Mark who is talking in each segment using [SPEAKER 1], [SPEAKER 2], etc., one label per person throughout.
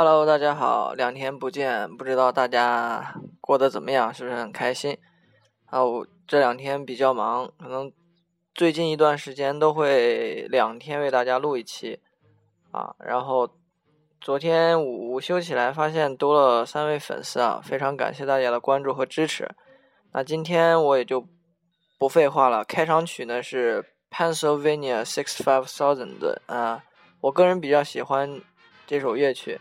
[SPEAKER 1] Hello，大家好，两天不见，不知道大家过得怎么样，是不是很开心？啊，我这两天比较忙，可能最近一段时间都会两天为大家录一期啊。然后昨天午休起来，发现多了三位粉丝啊，非常感谢大家的关注和支持。那今天我也就不废话了，开场曲呢是 Pennsylvania Six Five Thousand 啊，我个人比较喜欢这首乐曲。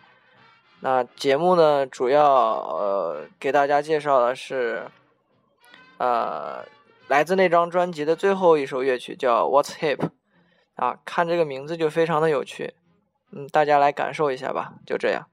[SPEAKER 1] 那节目呢，主要呃给大家介绍的是，呃，来自那张专辑的最后一首乐曲，叫《What's Hip》，啊，看这个名字就非常的有趣，嗯，大家来感受一下吧，就这样。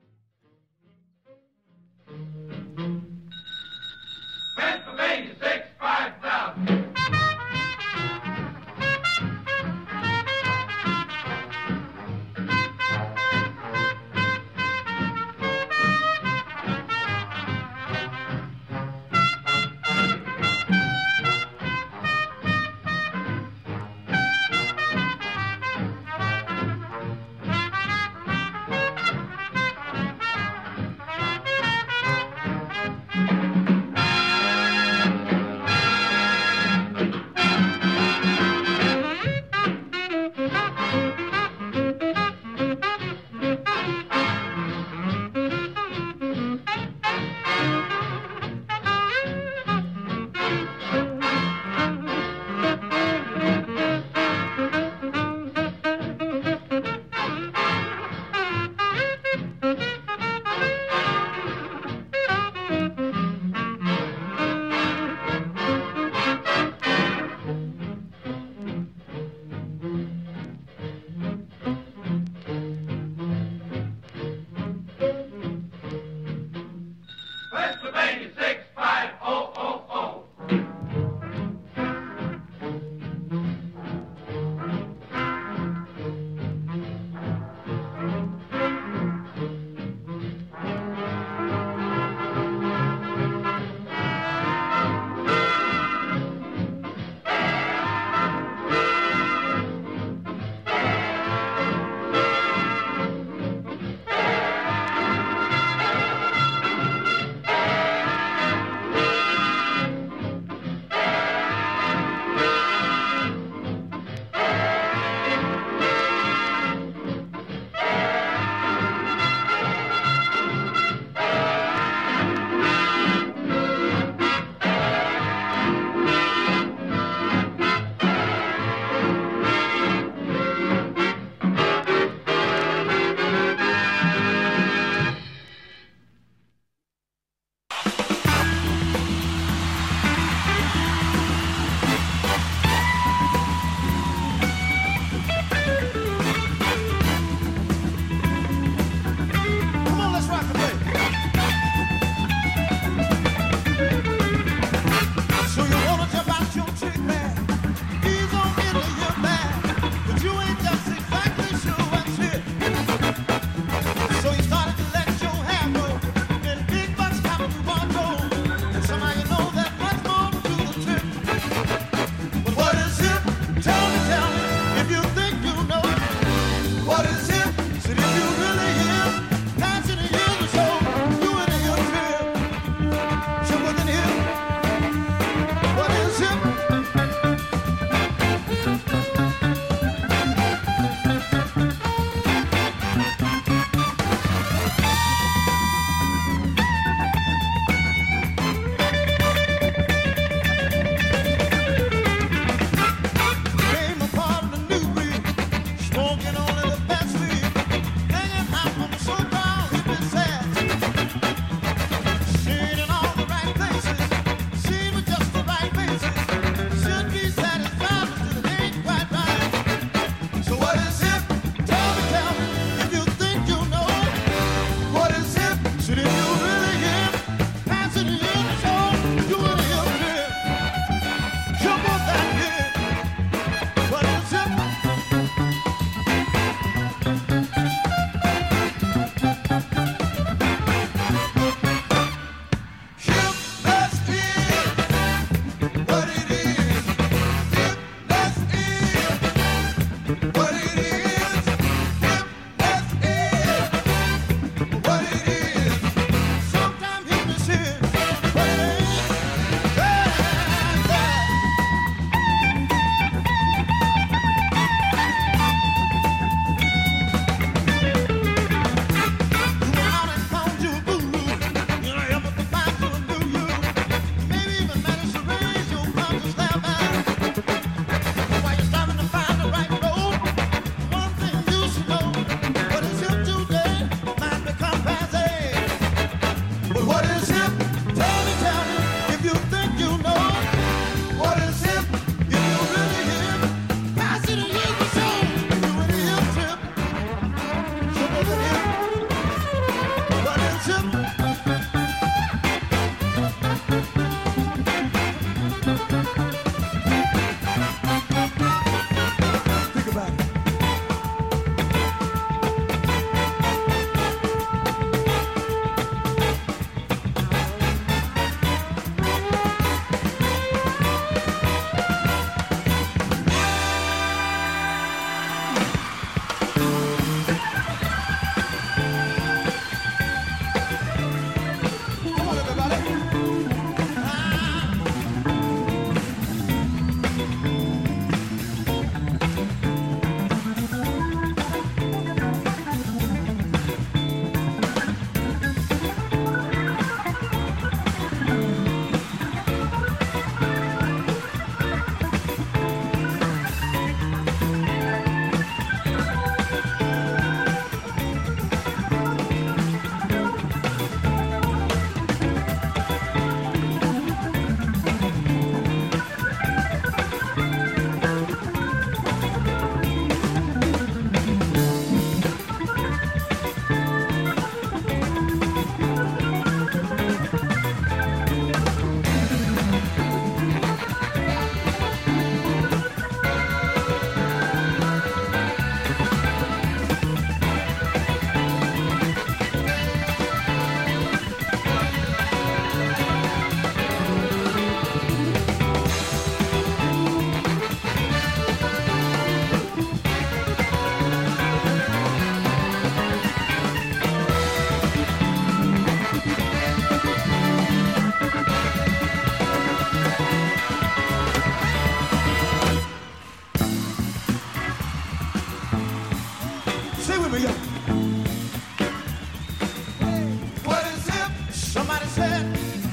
[SPEAKER 1] said